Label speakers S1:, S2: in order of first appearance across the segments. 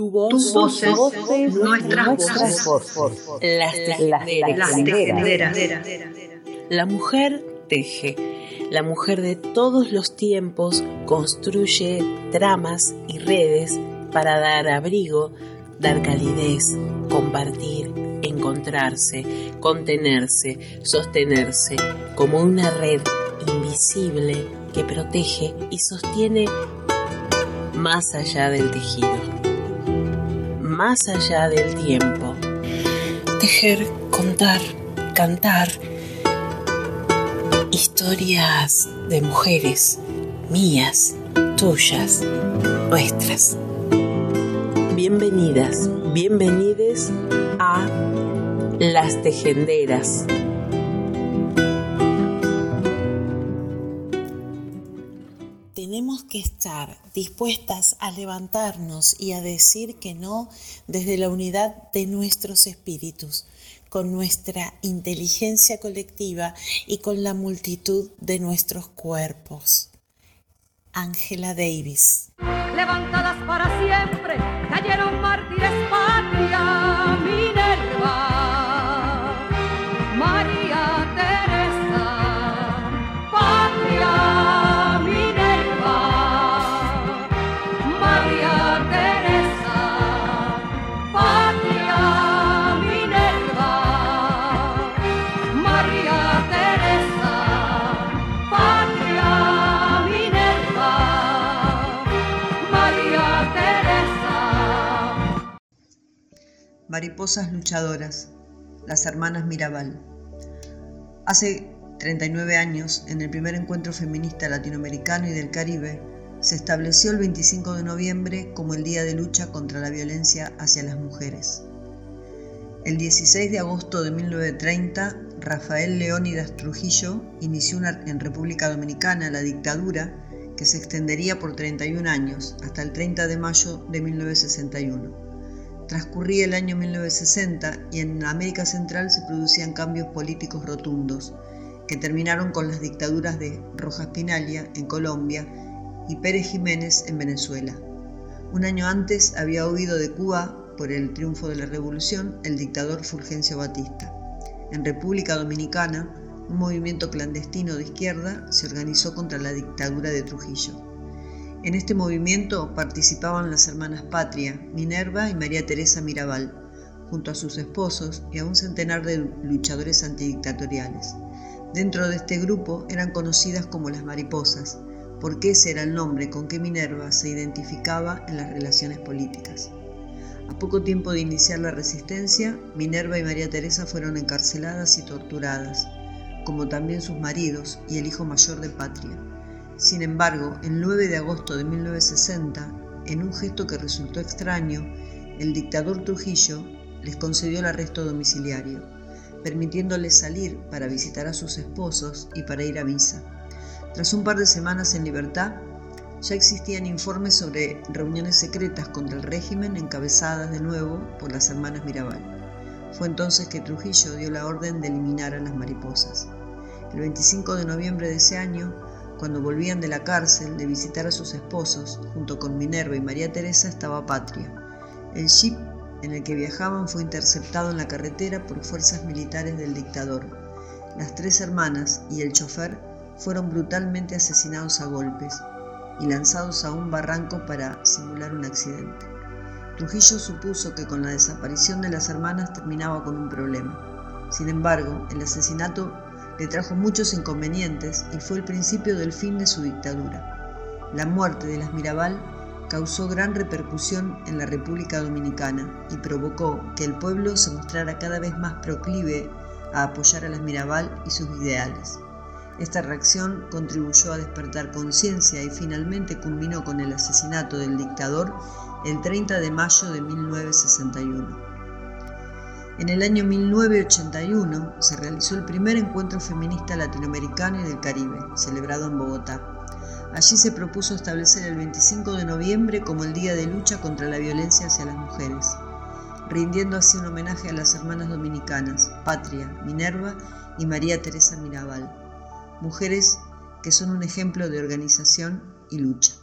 S1: Tu voz,
S2: voces,
S1: voces,
S2: nuestras voces.
S1: Las
S2: Las
S1: tejenderas. La mujer teje. La mujer de todos los tiempos construye tramas y redes para dar abrigo, dar calidez, compartir, encontrarse, contenerse, sostenerse, como una red invisible que protege y sostiene más allá del tejido, más allá del tiempo. Tejer, contar, cantar, historias de mujeres, mías, tuyas, nuestras. Bienvenidas, bienvenides a Las Tejenderas. Que estar dispuestas a levantarnos y a decir que no desde la unidad de nuestros espíritus, con nuestra inteligencia colectiva y con la multitud de nuestros cuerpos. Angela Davis.
S2: Mariposas luchadoras, las hermanas Mirabal. Hace 39 años, en el primer encuentro feminista latinoamericano y del Caribe, se estableció el 25 de noviembre como el Día de Lucha contra la Violencia hacia las Mujeres. El 16 de agosto de 1930, Rafael Leónidas Trujillo inició una- en República Dominicana la dictadura que se extendería por 31 años, hasta el 30 de mayo de 1961. Transcurría el año 1960 y en América Central se producían cambios políticos rotundos, que terminaron con las dictaduras de Rojas Pinalia en Colombia y Pérez Jiménez en Venezuela. Un año antes había huido de Cuba por el triunfo de la revolución el dictador Fulgencio Batista. En República Dominicana, un movimiento clandestino de izquierda se organizó contra la dictadura de Trujillo. En este movimiento participaban las hermanas Patria, Minerva y María Teresa Mirabal, junto a sus esposos y a un centenar de luchadores antidictatoriales. Dentro de este grupo eran conocidas como las mariposas, porque ese era el nombre con que Minerva se identificaba en las relaciones políticas. A poco tiempo de iniciar la resistencia, Minerva y María Teresa fueron encarceladas y torturadas, como también sus maridos y el hijo mayor de Patria. Sin embargo, el 9 de agosto de 1960, en un gesto que resultó extraño, el dictador Trujillo les concedió el arresto domiciliario, permitiéndoles salir para visitar a sus esposos y para ir a misa. Tras un par de semanas en libertad, ya existían informes sobre reuniones secretas contra el régimen encabezadas de nuevo por las hermanas Mirabal. Fue entonces que Trujillo dio la orden de eliminar a las mariposas. El 25 de noviembre de ese año, cuando volvían de la cárcel de visitar a sus esposos, junto con Minerva y María Teresa estaba Patria. El jeep en el que viajaban fue interceptado en la carretera por fuerzas militares del dictador. Las tres hermanas y el chofer fueron brutalmente asesinados a golpes y lanzados a un barranco para simular un accidente. Trujillo supuso que con la desaparición de las hermanas terminaba con un problema. Sin embargo, el asesinato le trajo muchos inconvenientes y fue el principio del fin de su dictadura. La muerte de las Mirabal causó gran repercusión en la República Dominicana y provocó que el pueblo se mostrara cada vez más proclive a apoyar a las Mirabal y sus ideales. Esta reacción contribuyó a despertar conciencia y finalmente culminó con el asesinato del dictador el 30 de mayo de 1961. En el año 1981 se realizó el primer encuentro feminista latinoamericano y del Caribe, celebrado en Bogotá. Allí se propuso establecer el 25 de noviembre como el Día de Lucha contra la Violencia hacia las Mujeres, rindiendo así un homenaje a las hermanas dominicanas, Patria, Minerva y María Teresa Mirabal, mujeres que son un ejemplo de organización y lucha.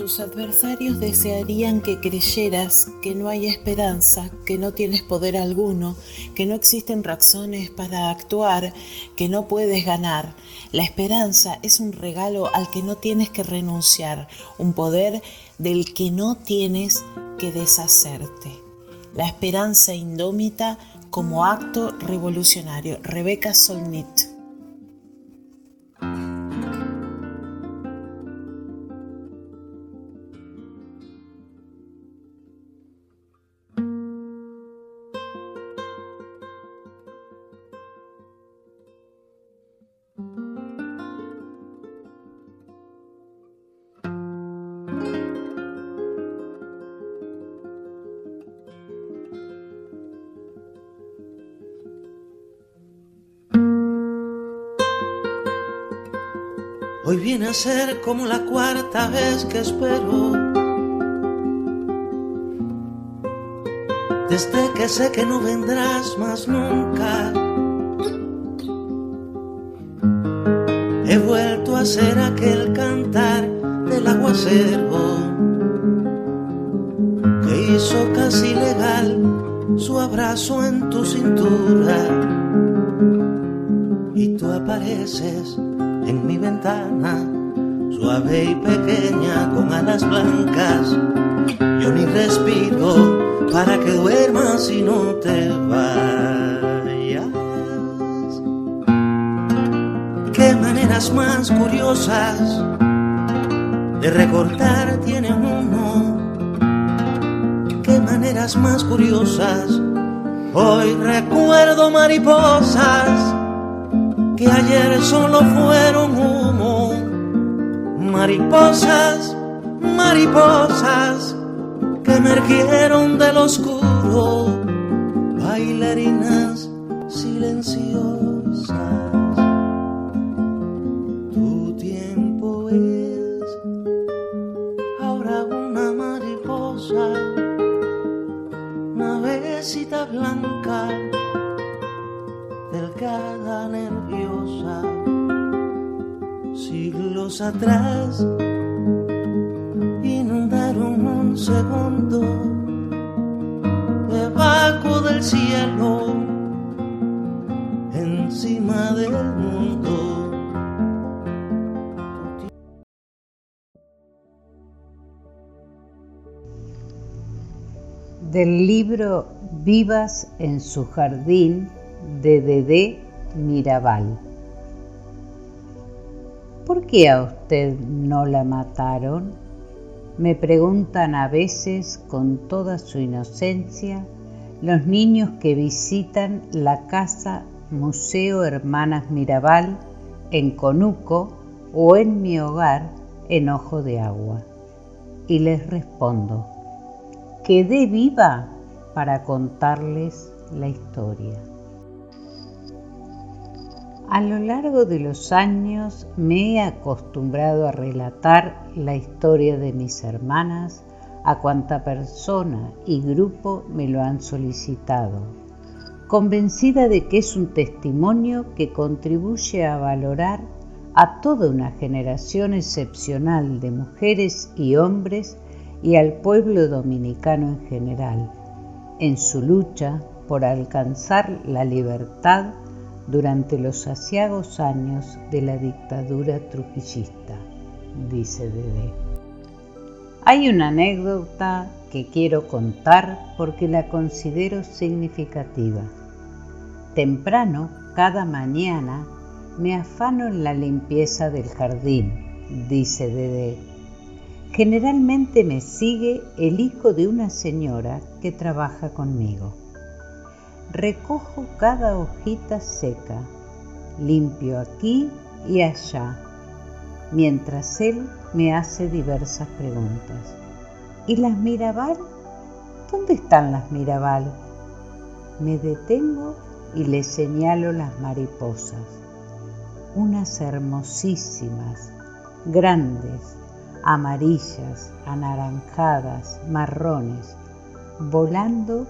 S1: Tus adversarios desearían que creyeras que no hay esperanza, que no tienes poder alguno, que no existen razones para actuar, que no puedes ganar. La esperanza es un regalo al que no tienes que renunciar, un poder del que no tienes que deshacerte. La esperanza indómita como acto revolucionario. Rebeca Solnit.
S3: Viene a ser como la cuarta vez que espero. Desde que sé que no vendrás más nunca. He vuelto a ser aquel cantar del aguacero que hizo casi legal su abrazo en tu cintura. Y tú apareces en mi ventana, suave y pequeña con alas blancas. Yo ni respiro para que duermas y no te vayas. Qué maneras más curiosas de recordar tiene uno. Qué maneras más curiosas. Hoy recuerdo mariposas que ayer solo fueron humo. Mariposas, mariposas que emergieron del oscuro, bailarinas silenciosas. Siglos atrás inundaron un segundo debajo del cielo, encima del mundo.
S4: Del libro Vivas en su jardín de Dedé Mirabal. ¿Por qué a usted no la mataron? Me preguntan a veces con toda su inocencia los niños que visitan la casa Museo Hermanas Mirabal en Conuco o en mi hogar en Ojo de Agua. Y les respondo, quedé viva para contarles la historia. A lo largo de los años me he acostumbrado a relatar la historia de mis hermanas a cuanta persona y grupo me lo han solicitado, convencida de que es un testimonio que contribuye a valorar a toda una generación excepcional de mujeres y hombres y al pueblo dominicano en general, en su lucha por alcanzar la libertad durante los asiagos años de la dictadura trujillista, dice Dede. Hay una anécdota que quiero contar porque la considero significativa. Temprano, cada mañana, me afano en la limpieza del jardín, dice Dede. Generalmente me sigue el hijo de una señora que trabaja conmigo. Recojo cada hojita seca, limpio aquí y allá, mientras él me hace diversas preguntas. ¿Y las Mirabal? ¿Dónde están las Mirabal? Me detengo y le señalo las mariposas, unas hermosísimas, grandes, amarillas, anaranjadas, marrones, volando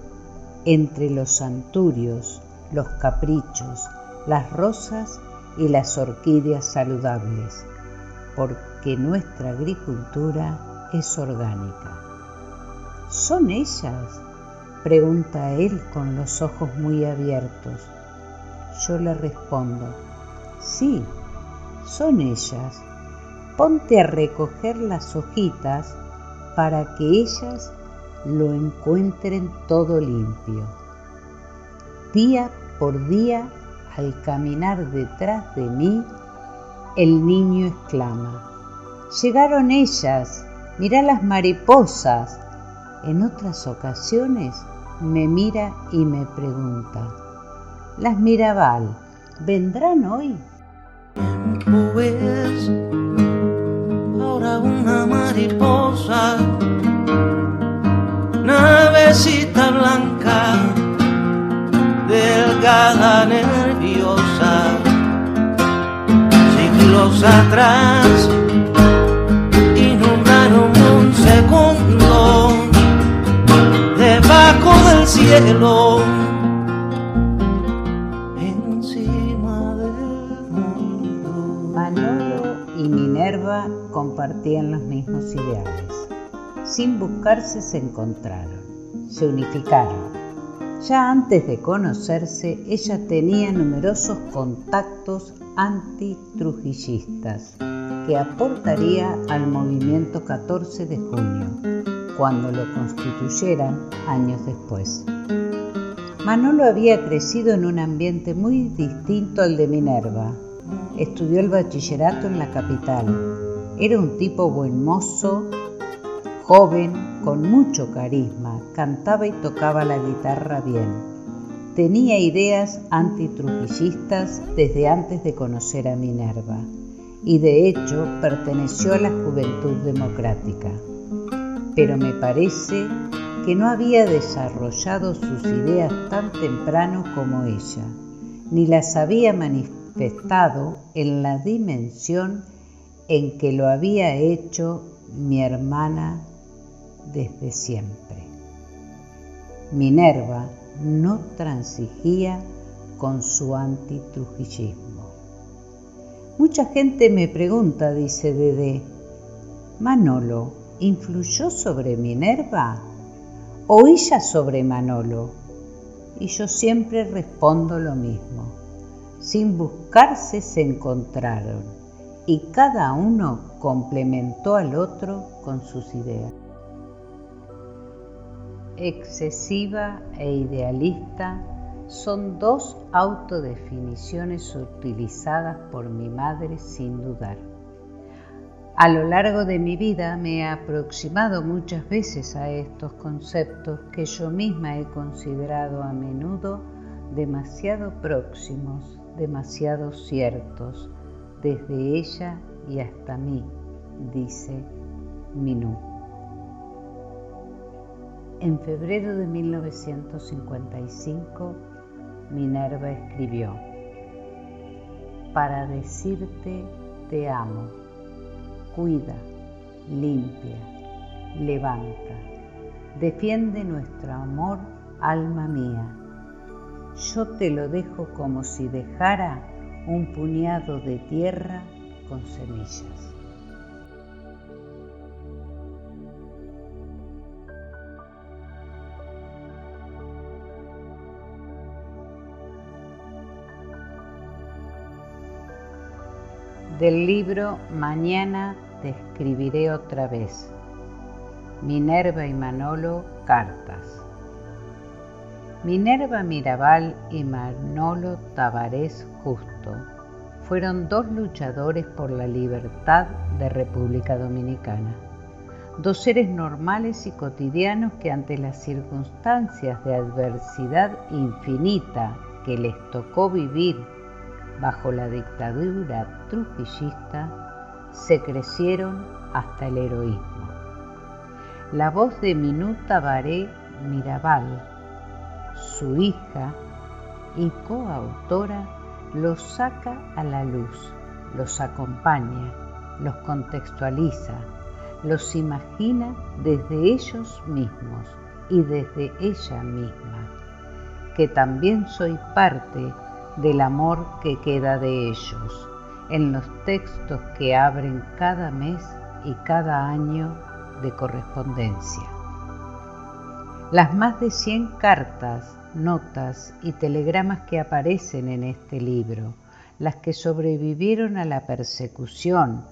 S4: entre los santurios, los caprichos, las rosas y las orquídeas saludables, porque nuestra agricultura es orgánica. ¿Son ellas? pregunta él con los ojos muy abiertos. Yo le respondo, sí, son ellas. Ponte a recoger las hojitas para que ellas lo encuentren todo limpio. Día por día, al caminar detrás de mí, el niño exclama, llegaron ellas, mirá las mariposas. En otras ocasiones me mira y me pregunta, ¿las Mirabal vendrán hoy?
S3: Pues ahora una mariposa, navecita blanca, delgada, nerviosa, siglos atrás inundaron un segundo debajo del cielo. Encima del mundo.
S4: Manolo y Minerva compartían los mismos ideales. Sin buscarse se encontraron, se unificaron. Ya antes de conocerse, ella tenía numerosos contactos antitrujillistas que aportaría al movimiento 14 de junio, cuando lo constituyeran años después. Manolo había crecido en un ambiente muy distinto al de Minerva. Estudió el bachillerato en la capital. Era un tipo buen mozo, joven, con mucho carisma, cantaba y tocaba la guitarra bien. Tenía ideas antitrujillistas desde antes de conocer a Minerva y de hecho perteneció a la Juventud Democrática. Pero me parece que no había desarrollado sus ideas tan temprano como ella, ni las había manifestado en la dimensión en que lo había hecho mi hermana desde siempre. Minerva no transigía con su antitrujillismo. Mucha gente me pregunta, dice Dede, Manolo, ¿influyó sobre Minerva? ¿O ella sobre Manolo? Y yo siempre respondo lo mismo. Sin buscarse se encontraron y cada uno complementó al otro con sus ideas excesiva e idealista son dos autodefiniciones utilizadas por mi madre sin dudar. A lo largo de mi vida me he aproximado muchas veces a estos conceptos que yo misma he considerado a menudo demasiado próximos, demasiado ciertos, desde ella y hasta mí, dice Minú. En febrero de 1955, Minerva escribió, Para decirte te amo, cuida, limpia, levanta, defiende nuestro amor, alma mía. Yo te lo dejo como si dejara un puñado de tierra con semillas. Del libro Mañana te escribiré otra vez. Minerva y Manolo, cartas. Minerva Mirabal y Manolo Tavares Justo fueron dos luchadores por la libertad de República Dominicana. Dos seres normales y cotidianos que ante las circunstancias de adversidad infinita que les tocó vivir bajo la dictadura trujillista, se crecieron hasta el heroísmo. La voz de Minuta Baré Mirabal, su hija y coautora, los saca a la luz, los acompaña, los contextualiza, los imagina desde ellos mismos y desde ella misma, que también soy parte del amor que queda de ellos en los textos que abren cada mes y cada año de correspondencia. Las más de 100 cartas, notas y telegramas que aparecen en este libro, las que sobrevivieron a la persecución,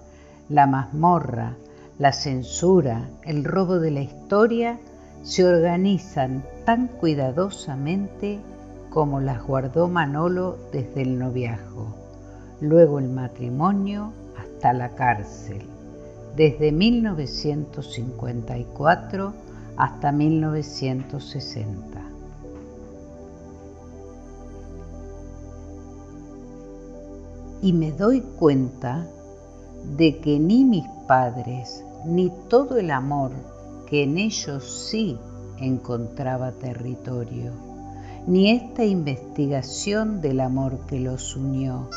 S4: la mazmorra, la censura, el robo de la historia, se organizan tan cuidadosamente como las guardó Manolo desde el noviazgo, luego el matrimonio hasta la cárcel, desde 1954 hasta 1960. Y me doy cuenta de que ni mis padres ni todo el amor que en ellos sí encontraba territorio, ni esta investigación del amor que los unió,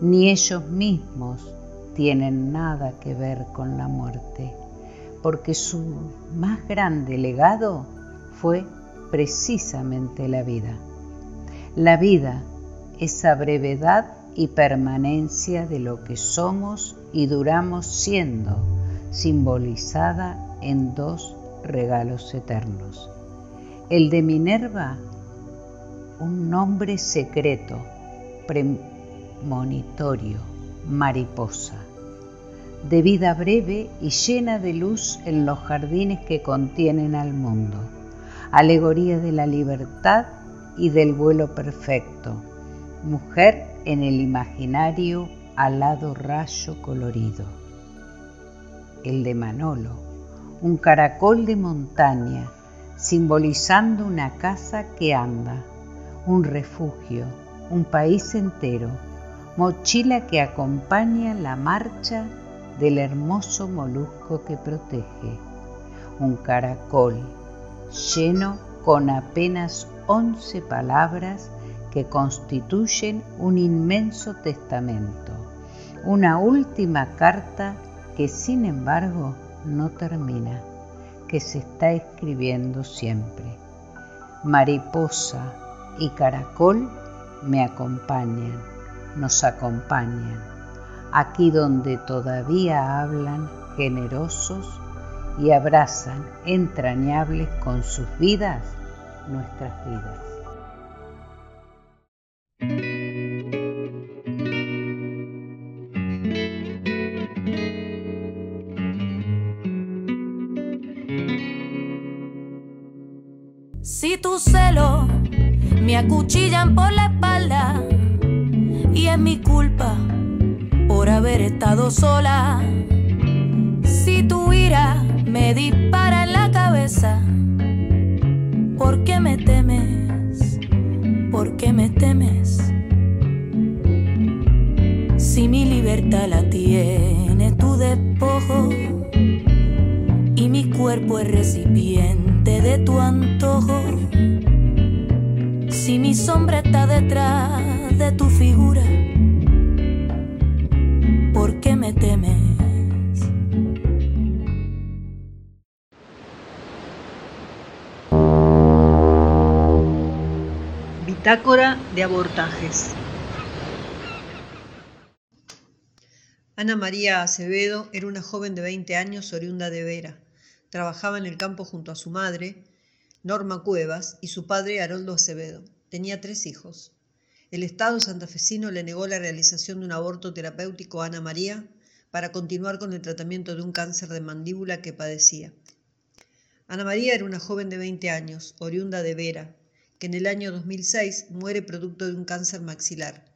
S4: ni ellos mismos tienen nada que ver con la muerte, porque su más grande legado fue precisamente la vida. La vida, esa brevedad y permanencia de lo que somos y duramos siendo, simbolizada en dos regalos eternos. El de Minerva, un nombre secreto, premonitorio, mariposa, de vida breve y llena de luz en los jardines que contienen al mundo, alegoría de la libertad y del vuelo perfecto, mujer en el imaginario alado rayo colorido. El de Manolo, un caracol de montaña, simbolizando una casa que anda, un refugio, un país entero, mochila que acompaña la marcha del hermoso molusco que protege, un caracol lleno con apenas once palabras que constituyen un inmenso testamento, una última carta que sin embargo no termina, que se está escribiendo siempre. Mariposa y caracol me acompañan, nos acompañan, aquí donde todavía hablan generosos y abrazan entrañables con sus vidas nuestras vidas.
S5: Acuchillan por la espalda y es mi culpa por haber estado sola. Si tu ira me dispara en la cabeza, ¿por qué me temes? ¿Por qué me temes? Si mi libertad la tiene tu despojo y mi cuerpo es recipiente de tu antojo, si mi sombra está detrás de tu figura, ¿por qué me temes?
S2: Bitácora de abortajes. Ana María Acevedo era una joven de 20 años oriunda de Vera. Trabajaba en el campo junto a su madre, Norma Cuevas, y su padre, Haroldo Acevedo. Tenía tres hijos. El Estado santafesino le negó la realización de un aborto terapéutico a Ana María para continuar con el tratamiento de un cáncer de mandíbula que padecía. Ana María era una joven de 20 años, oriunda de Vera, que en el año 2006 muere producto de un cáncer maxilar.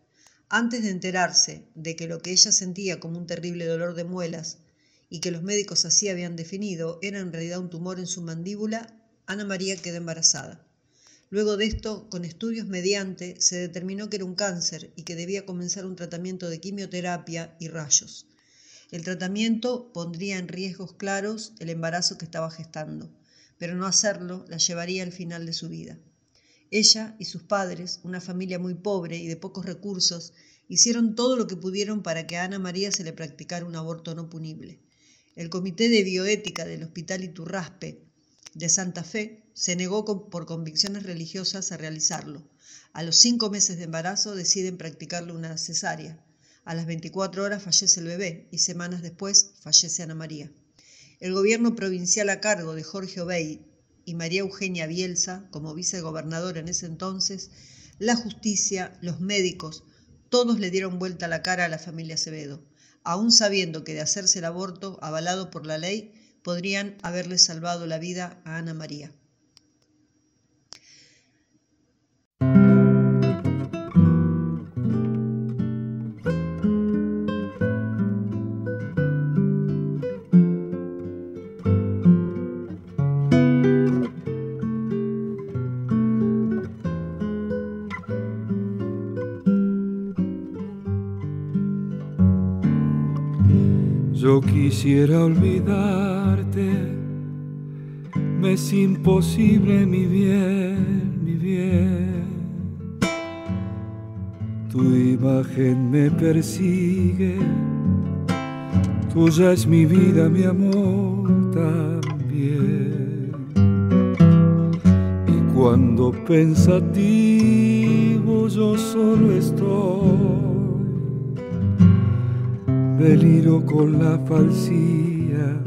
S2: Antes de enterarse de que lo que ella sentía como un terrible dolor de muelas y que los médicos así habían definido era en realidad un tumor en su mandíbula, Ana María quedó embarazada. Luego de esto, con estudios mediante, se determinó que era un cáncer y que debía comenzar un tratamiento de quimioterapia y rayos. El tratamiento pondría en riesgos claros el embarazo que estaba gestando, pero no hacerlo la llevaría al final de su vida. Ella y sus padres, una familia muy pobre y de pocos recursos, hicieron todo lo que pudieron para que a Ana María se le practicara un aborto no punible. El Comité de Bioética del Hospital Iturraspe de Santa Fe se negó por convicciones religiosas a realizarlo. A los cinco meses de embarazo deciden practicarle una cesárea. A las 24 horas fallece el bebé y semanas después fallece Ana María. el gobierno provincial a cargo de Jorge Obey y María Eugenia Bielsa como vicegobernadora en ese entonces, la justicia, los médicos, todos le dieron vuelta la cara a la familia Acevedo, aún sabiendo que de hacerse el aborto avalado por la ley podrían haberle salvado la vida a Ana María.
S6: Yo quisiera olvidarte, me es imposible, mi bien, mi bien. Tu imagen me persigue, tuya es mi vida, mi amor también. Y cuando pensativo yo solo estoy deliro con la falsía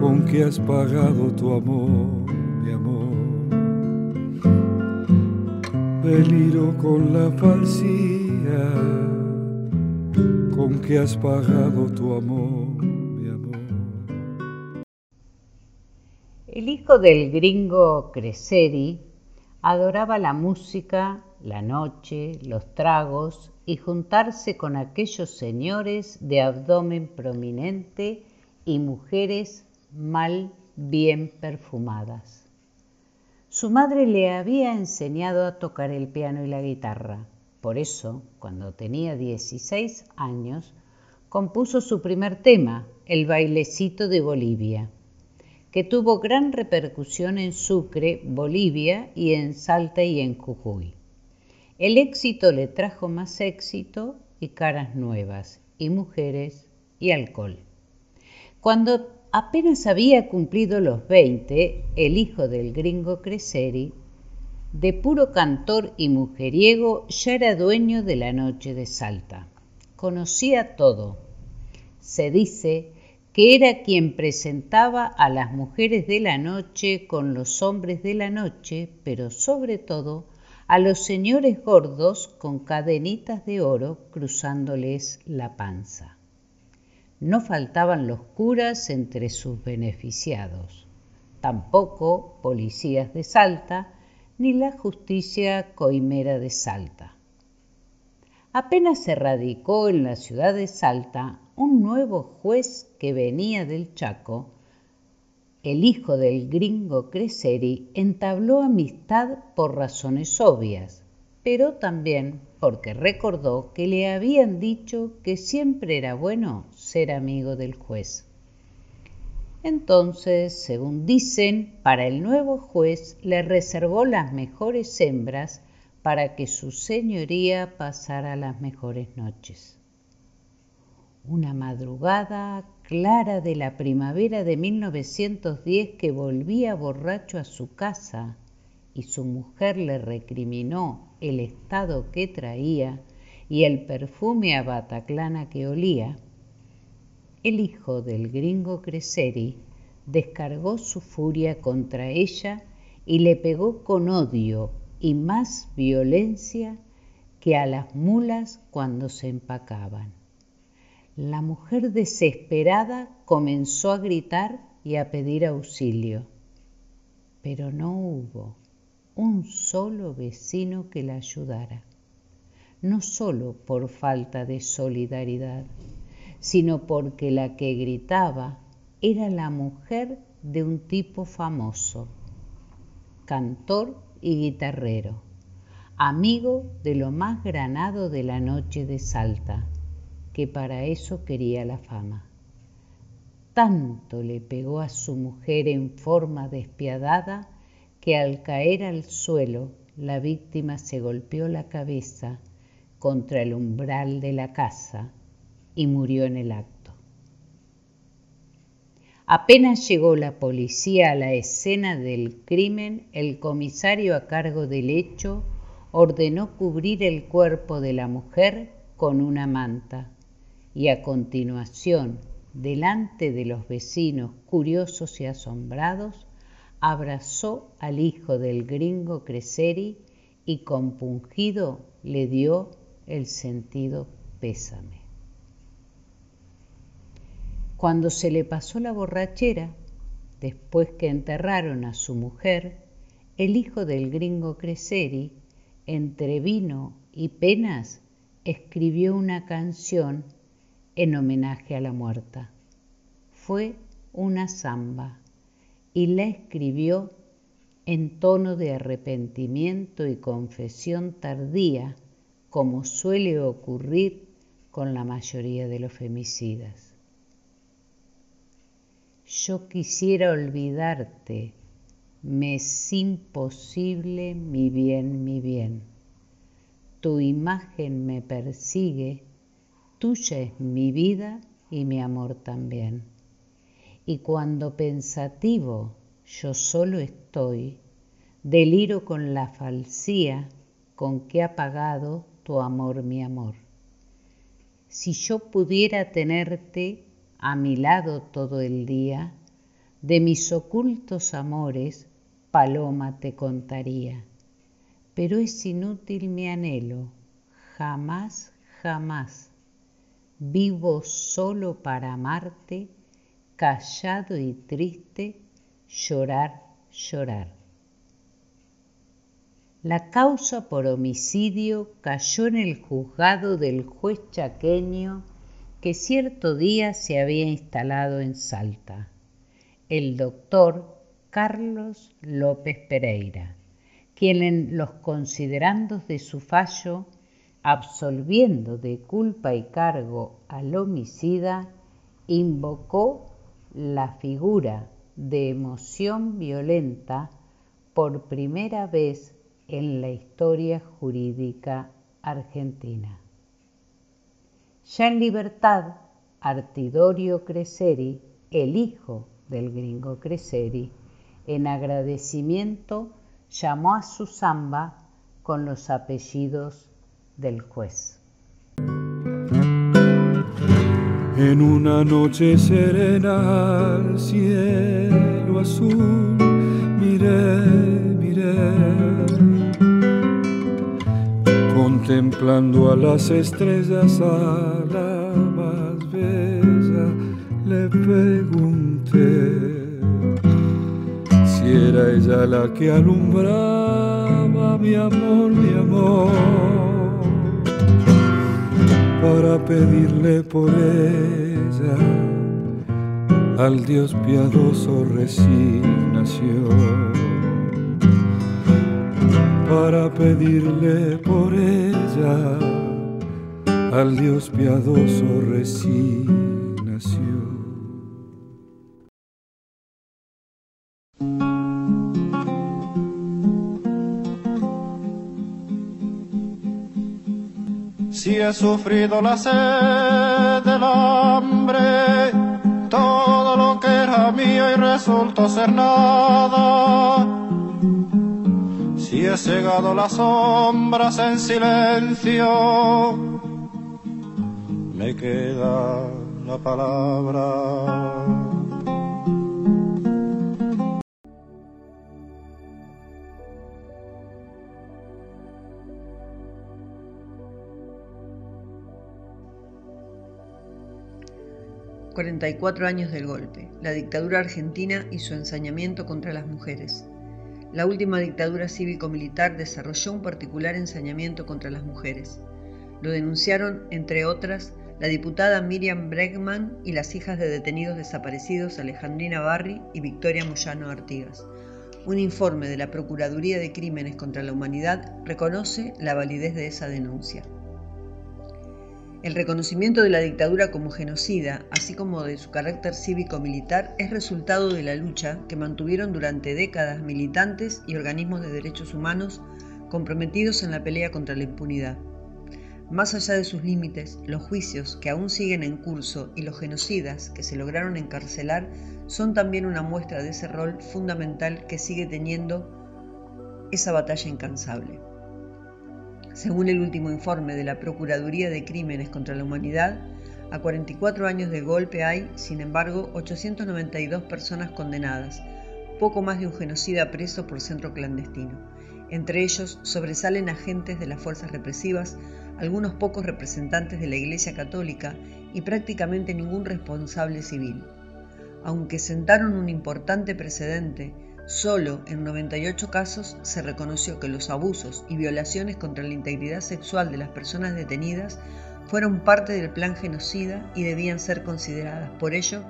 S6: con que has pagado tu amor, mi amor. Deliro con la falsía con que has pagado tu amor, mi amor.
S4: El hijo del gringo Creseri adoraba la música, la noche, los tragos y juntarse con aquellos señores de abdomen prominente y mujeres mal bien perfumadas. Su madre le había enseñado a tocar el piano y la guitarra. Por eso, cuando tenía 16 años, compuso su primer tema, El bailecito de Bolivia, que tuvo gran repercusión en Sucre, Bolivia y en Salta y en Jujuy. El éxito le trajo más éxito y caras nuevas, y mujeres y alcohol. Cuando apenas había cumplido los 20, el hijo del gringo Creseri, de puro cantor y mujeriego, ya era dueño de la noche de Salta. Conocía todo. Se dice que era quien presentaba a las mujeres de la noche con los hombres de la noche, pero sobre todo a los señores gordos con cadenitas de oro cruzándoles la panza. No faltaban los curas entre sus beneficiados, tampoco policías de Salta, ni la justicia coimera de Salta. Apenas se radicó en la ciudad de Salta un nuevo juez que venía del Chaco, el hijo del gringo Creseri entabló amistad por razones obvias, pero también porque recordó que le habían dicho que siempre era bueno ser amigo del juez. Entonces, según dicen, para el nuevo juez le reservó las mejores hembras para que su señoría pasara las mejores noches. Una madrugada clara de la primavera de 1910 que volvía borracho a su casa y su mujer le recriminó el estado que traía y el perfume a bataclana que olía, el hijo del gringo Creseri descargó su furia contra ella y le pegó con odio y más violencia que a las mulas cuando se empacaban. La mujer desesperada comenzó a gritar y a pedir auxilio, pero no hubo un solo vecino que la ayudara, no solo por falta de solidaridad, sino porque la que gritaba era la mujer de un tipo famoso, cantor y guitarrero, amigo de lo más granado de la noche de Salta que para eso quería la fama. Tanto le pegó a su mujer en forma despiadada que al caer al suelo la víctima se golpeó la cabeza contra el umbral de la casa y murió en el acto. Apenas llegó la policía a la escena del crimen, el comisario a cargo del hecho ordenó cubrir el cuerpo de la mujer con una manta y a continuación, delante de los vecinos curiosos y asombrados, abrazó al hijo del gringo Creseri y compungido le dio el sentido pésame. Cuando se le pasó la borrachera, después que enterraron a su mujer, el hijo del gringo Creseri, entre vino y penas, escribió una canción en homenaje a la muerta. Fue una samba y la escribió en tono de arrepentimiento y confesión tardía, como suele ocurrir con la mayoría de los femicidas. Yo quisiera olvidarte, me es imposible mi bien, mi bien. Tu imagen me persigue, tuya es mi vida y mi amor también. Y cuando pensativo yo solo estoy, deliro con la falsía con que ha pagado tu amor mi amor. Si yo pudiera tenerte a mi lado todo el día, de mis ocultos amores, paloma te contaría. Pero es inútil mi anhelo, jamás, jamás. Vivo solo para amarte, callado y triste, llorar, llorar. La causa por homicidio cayó en el juzgado del juez chaqueño que cierto día se había instalado en Salta, el doctor Carlos López Pereira, quien en los considerandos de su fallo, absolviendo de culpa y cargo al homicida, invocó la figura de emoción violenta por primera vez en la historia jurídica argentina. Ya en libertad, Artidorio Creseri, el hijo del gringo Creseri, en agradecimiento llamó a su samba con los apellidos del juez.
S6: En una noche serena al cielo azul, miré, miré contemplando a las estrellas a la más bella, le pregunté si era ella la que alumbraba mi amor, mi amor, para pedirle por ella al Dios piadoso resignación para pedirle por ella al Dios piadoso resignación.
S7: He sufrido la sed del hambre, todo lo que era mío y resultó ser nada y he cegado las sombras en silencio, me queda la palabra.
S2: ...44 años del golpe, la dictadura argentina y su ensañamiento contra las mujeres. La última dictadura cívico-militar desarrolló un particular ensañamiento contra las mujeres. Lo denunciaron, entre otras, la diputada Miriam Bregman y las hijas de detenidos desaparecidos Alejandrina Barri y Victoria Moyano Artigas. Un informe de la Procuraduría de Crímenes contra la Humanidad reconoce la validez de esa denuncia. El reconocimiento de la dictadura como genocida, así como de su carácter cívico-militar, es resultado de la lucha que mantuvieron durante décadas militantes y organismos de derechos humanos comprometidos en la pelea contra la impunidad. Más allá de sus límites, los juicios que aún siguen en curso y los genocidas que se lograron encarcelar son también una muestra de ese rol fundamental que sigue teniendo esa batalla incansable. Según el último informe de la Procuraduría de Crímenes contra la Humanidad, A 44 años de golpe hay, sin embargo, 892 personas condenadas, poco más de un genocida preso por centro clandestino. Entre ellos sobresalen agentes de las fuerzas represivas, algunos pocos representantes de la Iglesia Católica y prácticamente ningún responsable civil. Aunque sentaron un importante precedente, solo en 98 casos se reconoció que los abusos y violaciones contra la integridad sexual de las personas detenidas fueron parte del plan genocida y debían ser consideradas por ello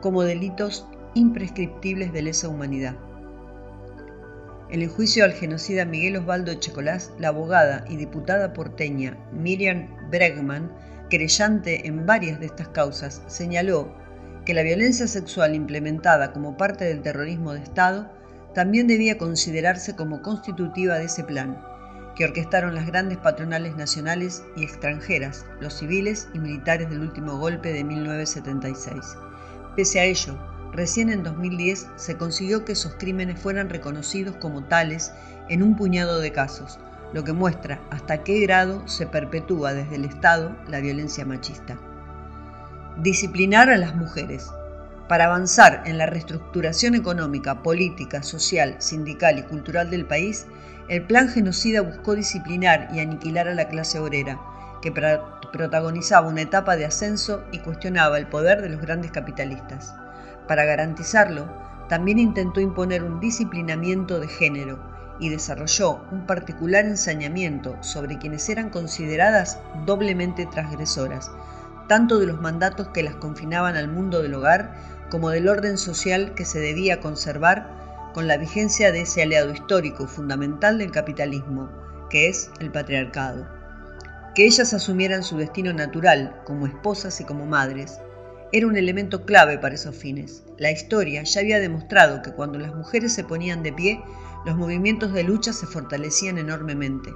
S2: como delitos imprescriptibles de lesa humanidad. En el juicio al genocida Miguel Osvaldo Checolás, la abogada y diputada porteña Miriam Bregman, querellante en varias de estas causas, señaló que la violencia sexual implementada como parte del terrorismo de Estado también debía considerarse como constitutiva de ese plan, que orquestaron las grandes patronales nacionales y extranjeras, los civiles y militares del último golpe de 1976. Pese a ello, Recién en 2010 se consiguió que esos crímenes fueran reconocidos como tales en un puñado de casos, lo que muestra hasta qué grado se perpetúa desde el Estado la violencia machista. Disciplinar a las mujeres. Para avanzar en la reestructuración económica, política, social, sindical y cultural del país, el plan genocida buscó disciplinar y aniquilar a la clase obrera, que protagonizaba una etapa de ascenso y cuestionaba el poder de los grandes capitalistas. Para garantizarlo, también intentó imponer un disciplinamiento de género y desarrolló un particular ensañamiento sobre quienes eran consideradas doblemente transgresoras, tanto de los mandatos que las confinaban al mundo del hogar como del orden social que se debía conservar con la vigencia de ese aliado histórico fundamental del capitalismo, que es el patriarcado. Que ellas asumieran su destino natural como esposas y como madres, era un elemento clave para esos fines. La historia ya había demostrado que cuando las mujeres se ponían de pie, los movimientos de lucha se fortalecían enormemente.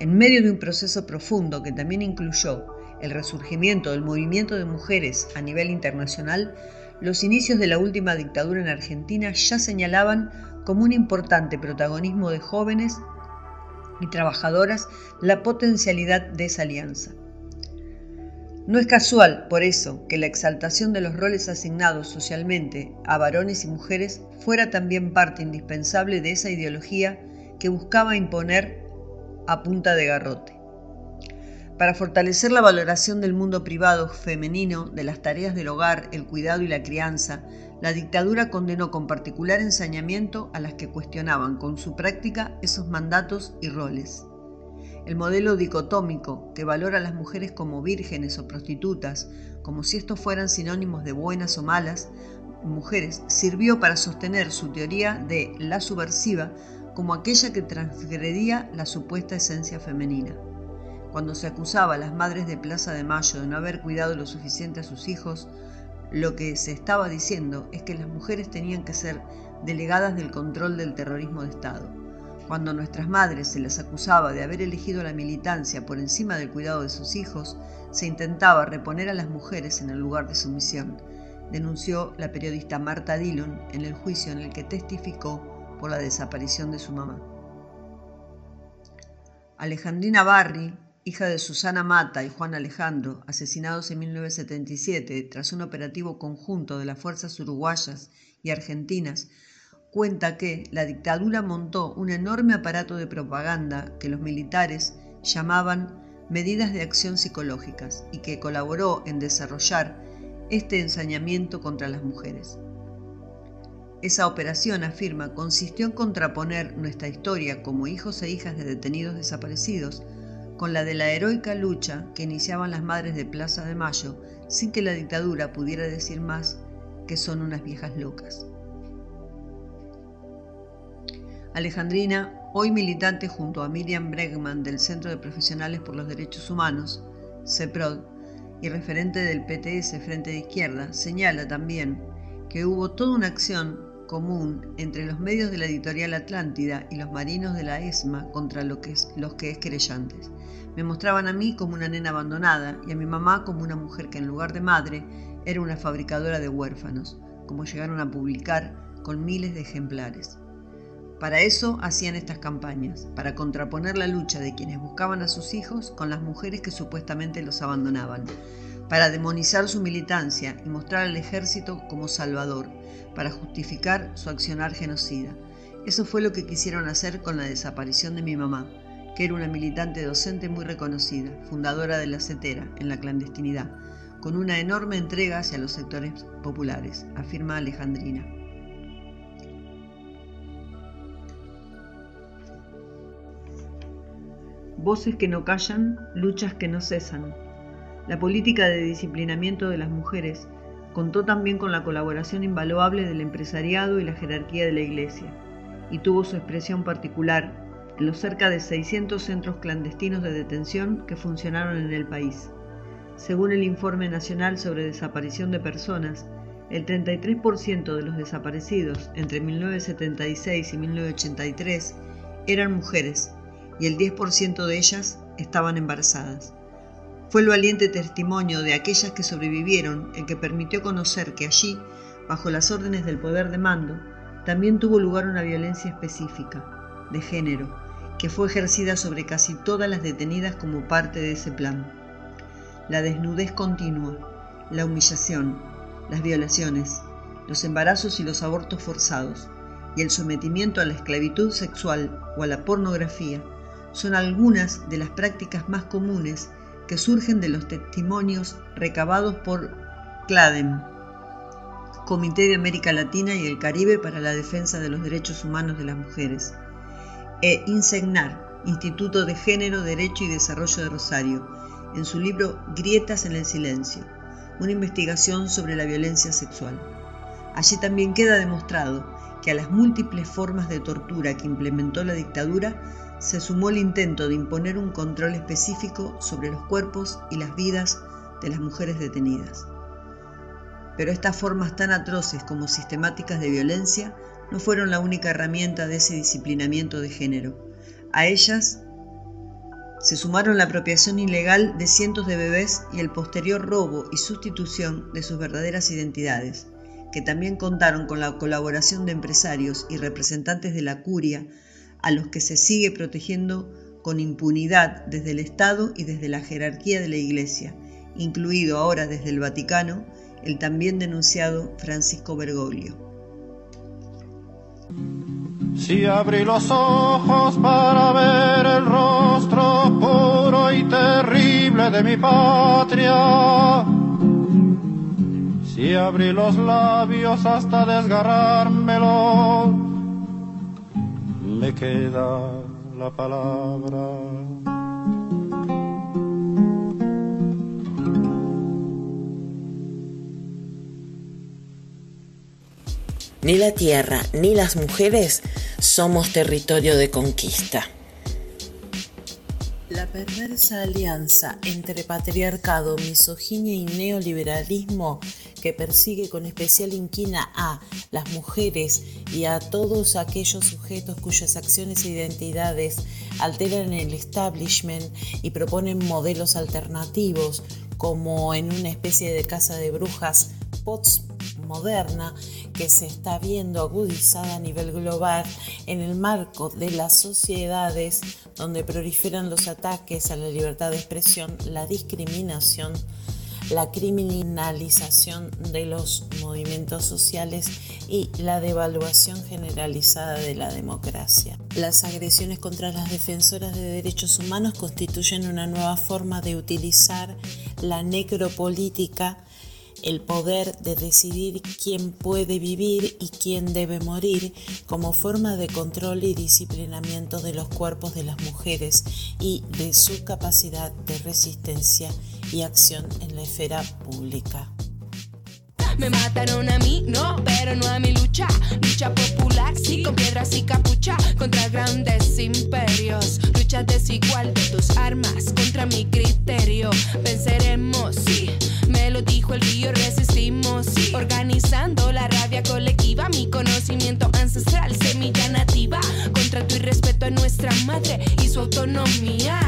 S2: En medio de un proceso profundo que también incluyó el resurgimiento del movimiento de mujeres a nivel internacional, los inicios de la última dictadura en Argentina ya señalaban como un importante protagonismo de jóvenes y trabajadoras la potencialidad de esa alianza. No es casual, por eso, que la exaltación de los roles asignados socialmente a varones y mujeres fuera también parte indispensable de esa ideología que buscaba imponer a punta de garrote. Para fortalecer la valoración del mundo privado femenino, de las tareas del hogar, el cuidado y la crianza, la dictadura condenó con particular ensañamiento a las que cuestionaban con su práctica esos mandatos y roles. El modelo dicotómico, que valora a las mujeres como vírgenes o prostitutas, como si estos fueran sinónimos de buenas o malas, mujeres, sirvió para sostener su teoría de la subversiva como aquella que transgredía la supuesta esencia femenina. Cuando se acusaba a las madres de Plaza de Mayo de no haber cuidado lo suficiente a sus hijos, lo que se estaba diciendo es que las mujeres tenían que ser delegadas del control del terrorismo de Estado. Cuando a nuestras madres se les acusaba de haber elegido la militancia por encima del cuidado de sus hijos, se intentaba reponer a las mujeres en el lugar de sumisión, denunció la periodista Marta Dillon en el juicio en el que testificó por la desaparición de su mamá. Alejandrina Barri, hija de Susana Mata y Juan Alejandro, asesinados en 1977 tras un operativo conjunto de las fuerzas uruguayas y argentinas cuenta que la dictadura montó un enorme aparato de propaganda que los militares llamaban medidas de acción psicológicas y que colaboró en desarrollar este ensañamiento contra las mujeres. Esa operación, afirma, consistió en contraponer nuestra historia como hijos e hijas de detenidos desaparecidos con la de la heroica lucha que iniciaban las madres de Plaza de Mayo sin que la dictadura pudiera decir más que son unas viejas locas. Alejandrina, hoy militante junto a Miriam Bregman del Centro de Profesionales por los Derechos Humanos, CEPROD, y referente del PTS Frente de Izquierda, señala también que hubo toda una acción común entre los medios de la editorial Atlántida y los marinos de la ESMA contra los que es querellantes. Me mostraban a mí como una nena abandonada y a mi mamá como una mujer que en lugar de madre era una fabricadora de huérfanos, como llegaron a publicar con miles de ejemplares. Para eso hacían estas campañas, para contraponer la lucha de quienes buscaban a sus hijos con las mujeres que supuestamente los abandonaban. para demonizar su militancia y mostrar al ejército como salvador, para justificar su accionar genocida. Eso fue lo que quisieron hacer con la desaparición de mi mamá, que era una militante docente muy reconocida, fundadora de la CETERA en la clandestinidad, con una enorme entrega hacia los sectores populares, afirma Alejandrina. Voces que no callan, luchas que no cesan. La política de disciplinamiento de las mujeres contó también con la colaboración invaluable del empresariado y la jerarquía de la Iglesia, y tuvo su expresión particular los cerca de 600 centros clandestinos de detención que funcionaron en el país. Según el Informe Nacional sobre Desaparición de Personas, el 33% de los desaparecidos entre 1976 y 1983 eran mujeres y el 10% de ellas estaban embarazadas. Fue el valiente testimonio de aquellas que sobrevivieron el que permitió conocer que allí, bajo las órdenes del poder de mando, también tuvo lugar una violencia específica, de género, que fue ejercida sobre casi todas las detenidas como parte de ese plan. La desnudez continua, la humillación, las violaciones, los embarazos y los abortos forzados, y el sometimiento a la esclavitud sexual o a la pornografía son algunas de las prácticas más comunes que surgen de los testimonios recabados por CLADEM, Comité de América Latina y el Caribe para la Defensa de los Derechos Humanos de las Mujeres, e INSEGNAR, Instituto de Género, Derecho y Desarrollo de Rosario, en su libro Grietas en el Silencio, una investigación sobre la violencia sexual. Allí también queda demostrado que a las múltiples formas de tortura que implementó la dictadura se sumó el intento de imponer un control específico sobre los cuerpos y las vidas de las mujeres detenidas. Pero estas formas tan atroces como sistemáticas de violencia no fueron la única herramienta de ese disciplinamiento de género. A ellas se sumaron la apropiación ilegal de cientos de bebés y el posterior robo y sustitución de sus verdaderas identidades, que también contaron con la colaboración de empresarios y representantes de la curia a los que se sigue protegiendo con impunidad desde el Estado y desde la jerarquía de la Iglesia, incluido ahora desde el Vaticano el también denunciado Francisco Bergoglio.
S7: Si abrí los ojos para ver el rostro puro y terrible de mi patria, si abrí los labios hasta desgarrármelo, me queda la palabra.
S1: Ni la tierra ni las mujeres somos territorio de conquista. La perversa alianza entre patriarcado, misoginia y neoliberalismo que persigue con especial inquina a las mujeres y a todos aquellos sujetos cuyas acciones e identidades alteran el establishment y proponen modelos alternativos como en una especie de casa de brujas post moderna que se está viendo agudizada a nivel global en el marco de las sociedades donde proliferan los ataques a la libertad de expresión, la discriminación, la criminalización de los movimientos sociales y la devaluación generalizada de la democracia. Las agresiones contra las defensoras de derechos humanos constituyen una nueva forma de utilizar la necropolítica el poder de decidir quién puede vivir y quién debe morir como forma de control y disciplinamiento de los cuerpos de las mujeres y de su capacidad de resistencia y acción en la esfera pública.
S5: Me mataron a mí, no, pero no a mi lucha. Lucha popular, sí, con piedras y capucha. Contra grandes imperios. Lucha desigual de tus armas contra mi criterio. Venceremos, sí. Me lo dijo el río, resistimos. Organizando la rabia colectiva. Mi conocimiento ancestral, semilla nativa. Contra tu irrespeto a nuestra madre y su autonomía.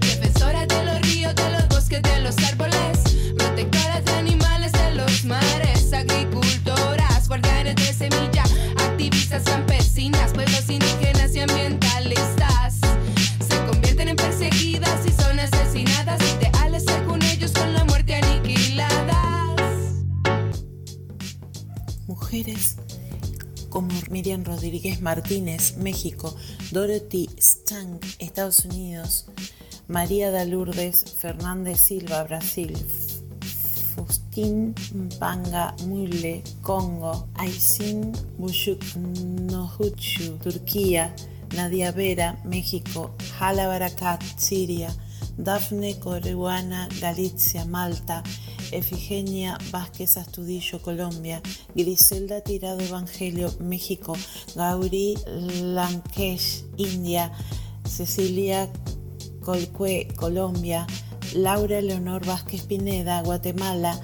S5: Defensora de los ríos, de los bosques, de los árboles. Protectoras de animales de los mares. Agricultoras, guardianes de semilla. Activistas campesinas, pueblos indígenas y ambientalistas.
S1: Miriam Rodríguez Martínez, México, Dorothy Stang, Estados Unidos, María da Lourdes Fernández Silva, Brasil, Faustin Mpanga Mule, Congo, Aisin Bushuk Nohuchu, Turquía, Nadia Vera, México, Hala Barakat, Siria, Dafne Coruana, Galicia, Malta, Efigenia Vázquez Astudillo, Colombia, Griselda Tirado Evangelio, México, Gauri Lankesh, India, Cecilia Colcue, Colombia, Laura Leonor Vázquez Pineda, Guatemala,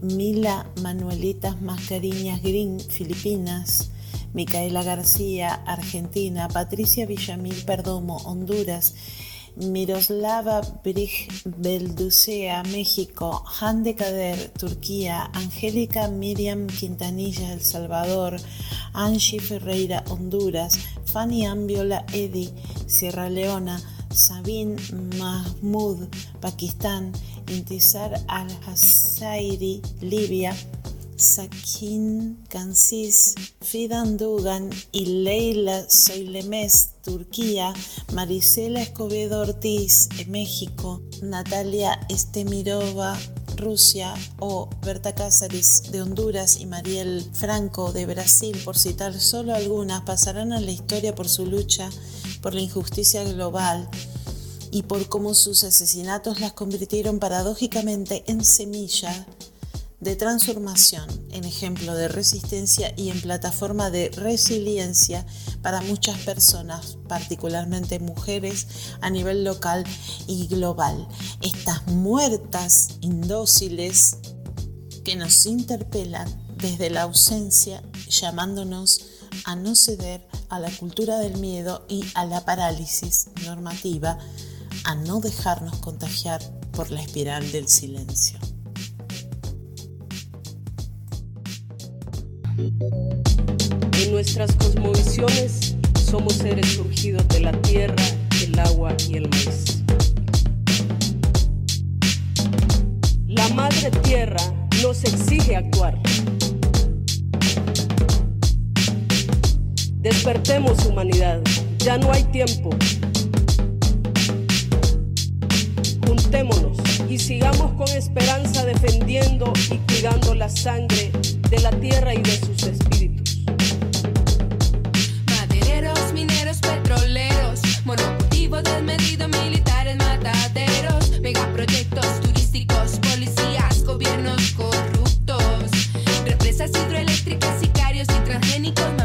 S1: Mila Manuelitas Mascariñas Green, Filipinas, Micaela García, Argentina, Patricia Villamil Perdomo, Honduras, Miroslava Brig Belducea, México, Hande Kader, Turquía, Angélica Miriam Quintanilla, El Salvador, Angie Ferreira, Honduras, Fanny Ambiola Edi, Sierra Leona, Sabine Mahmoud, Pakistán, Intisar Al-Hassairi, Libia, Sakin Kansis, Fidan Dugan y Leila Soilemes, Turquía, Marisela Escobedo Ortiz, México, Natalia Estemirova, Rusia o Berta Cáceres de Honduras y Mariel Franco de Brasil, por citar solo algunas, pasarán a la historia por su lucha por la injusticia global y por cómo sus asesinatos las convirtieron paradójicamente en semilla de transformación, en ejemplo de resistencia y en plataforma de resiliencia para muchas personas, particularmente mujeres a nivel local y global. Estas muertas indóciles que nos interpelan desde la ausencia, llamándonos a no ceder a la cultura del miedo y a la parálisis normativa, a no dejarnos contagiar por la espiral del silencio.
S8: En nuestras cosmovisiones somos seres surgidos de la tierra, el agua y el maíz. La madre tierra nos exige actuar. Despertemos humanidad, ya no hay tiempo. Juntémonos y sigamos con esperanza defendiendo y cuidando la sangre de la tierra y de sus espíritus.
S9: Madereros, mineros, petroleros, monocultivo desmedido, militares, mataderos, megaproyectos turísticos, policías, gobiernos corruptos, represas hidroeléctricas, sicarios y transgénicos,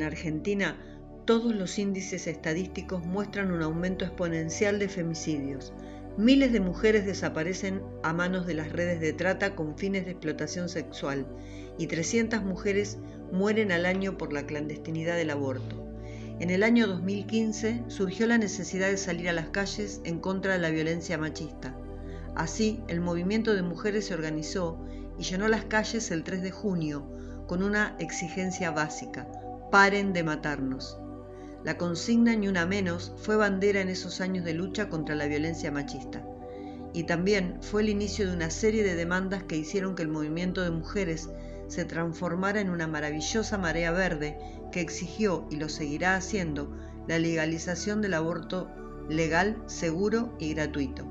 S9: en
S2: Argentina, todos los índices estadísticos muestran un aumento exponencial de femicidios. Miles de mujeres desaparecen a manos de las redes de trata con fines de explotación sexual y 300 mujeres mueren al año por la clandestinidad del aborto. En el año 2015 surgió la necesidad de salir a las calles en contra de la violencia machista. Así, el movimiento de mujeres se organizó y llenó las calles el 3 de junio con una exigencia básica, paren de matarnos. La consigna Ni una menos fue bandera en esos años de lucha contra la violencia machista. Y también fue el inicio de una serie de demandas que hicieron que el movimiento de mujeres se transformara en una maravillosa marea verde que exigió y lo seguirá haciendo la legalización del aborto legal, seguro y gratuito.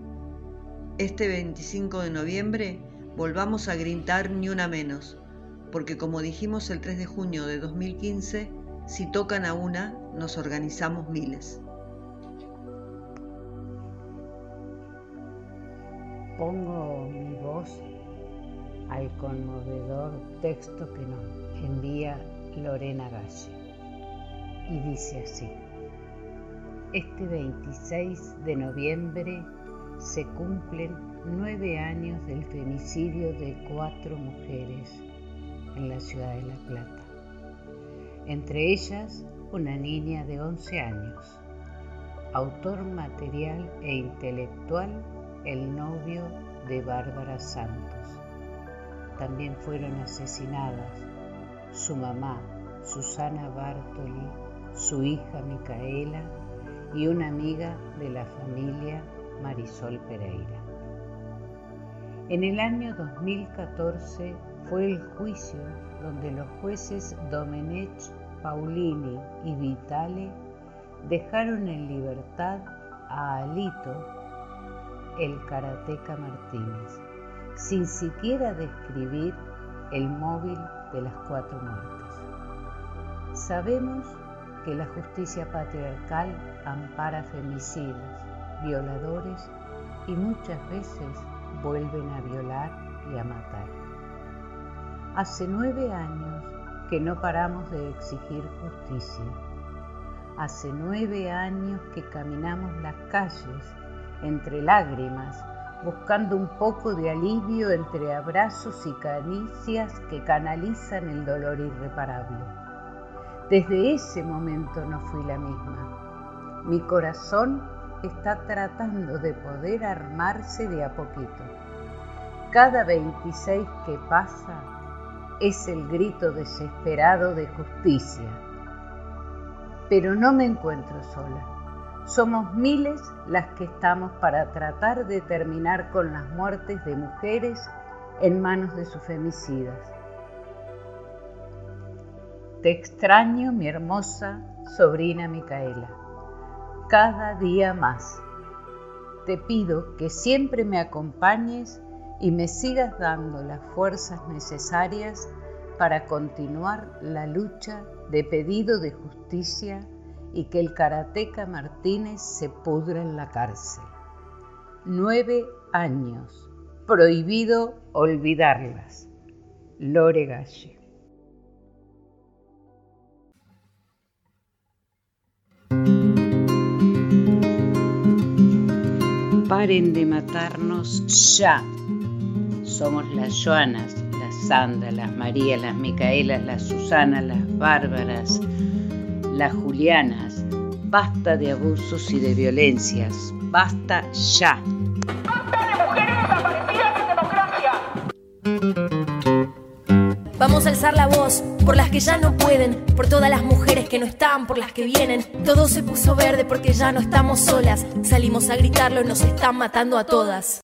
S2: Este 25 de noviembre volvamos a gritar ni una menos, porque como dijimos el 3 de junio de 2015, si tocan a una, nos organizamos miles.
S4: Pongo mi voz al conmovedor texto que nos envía Lorena Galle y dice así. Este 26 de noviembre se cumplen nueve años del femicidio de cuatro mujeres en la ciudad de La Plata. Entre ellas, una niña de 11 años, autor material e intelectual, el novio de Bárbara Santos. También fueron asesinadas su mamá, Susana Bartoli, su hija Micaela y una amiga de la familia Marisol Pereira. En el año 2014 fue el juicio donde los jueces Domenech, Paulini y Vitale dejaron en libertad a Alito, el karateca Martínez, sin siquiera describir el móvil de las cuatro muertes. Sabemos que la justicia patriarcal ampara femicidas, violadores y muchas veces vuelven a violar y a matar. Hace nueve años que no paramos de exigir justicia. Hace nueve años que caminamos las calles entre lágrimas, buscando un poco de alivio entre abrazos y caricias que canalizan el dolor irreparable. Desde ese momento no fui la misma. Mi corazón está tratando de poder armarse de a poquito. Cada 26 que pasa es el grito desesperado de justicia. Pero no me encuentro sola. Somos miles las que estamos para tratar de terminar con las muertes de mujeres en manos de sus femicidas. Te extraño, mi hermosa sobrina Micaela, cada día más. Te pido que siempre me acompañes y me sigas dando las fuerzas necesarias para continuar la lucha de pedido de justicia y que el karateca Martínez se pudra en la cárcel. Nueve años. Prohibido olvidarlas. Lore Galle. Paren de matarnos ya. Somos las Joanas, las Sandra, las María, las Micaelas, las Susana, las Bárbaras, las Julianas. Basta de abusos y de violencias. Basta ya.
S5: Vamos a alzar la voz por las que ya no pueden, por todas las mujeres que no están, por las que vienen. Todo se puso verde porque ya no estamos solas. Salimos a gritarlo nos están matando a todas.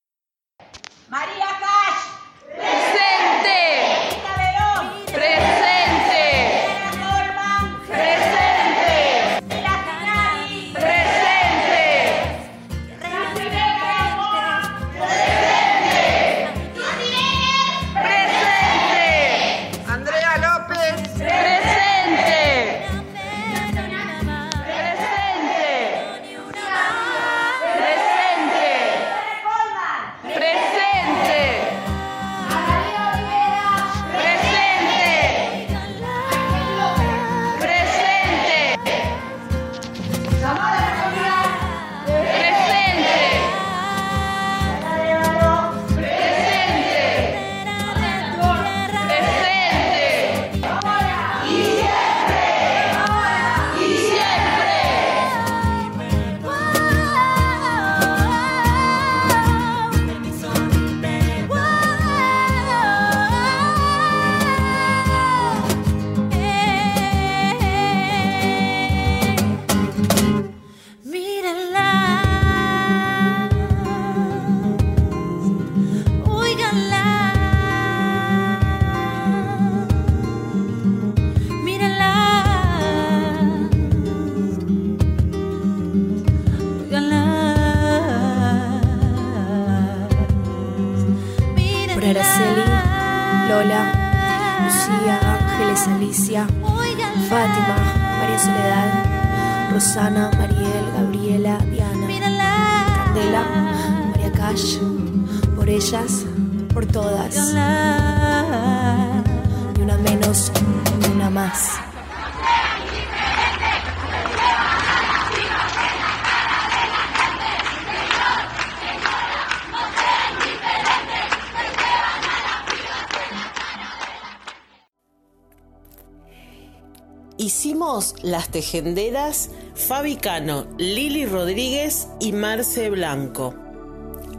S1: Las tejenderas Fabi Cano, Lili Rodríguez y Marce Blanco.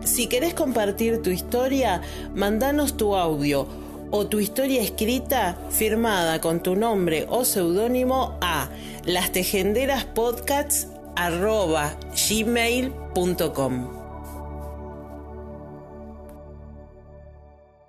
S1: Si querés compartir tu historia, mandanos tu audio o tu historia escrita firmada con tu nombre o seudónimo a lastejenderaspodcasts.gmail.com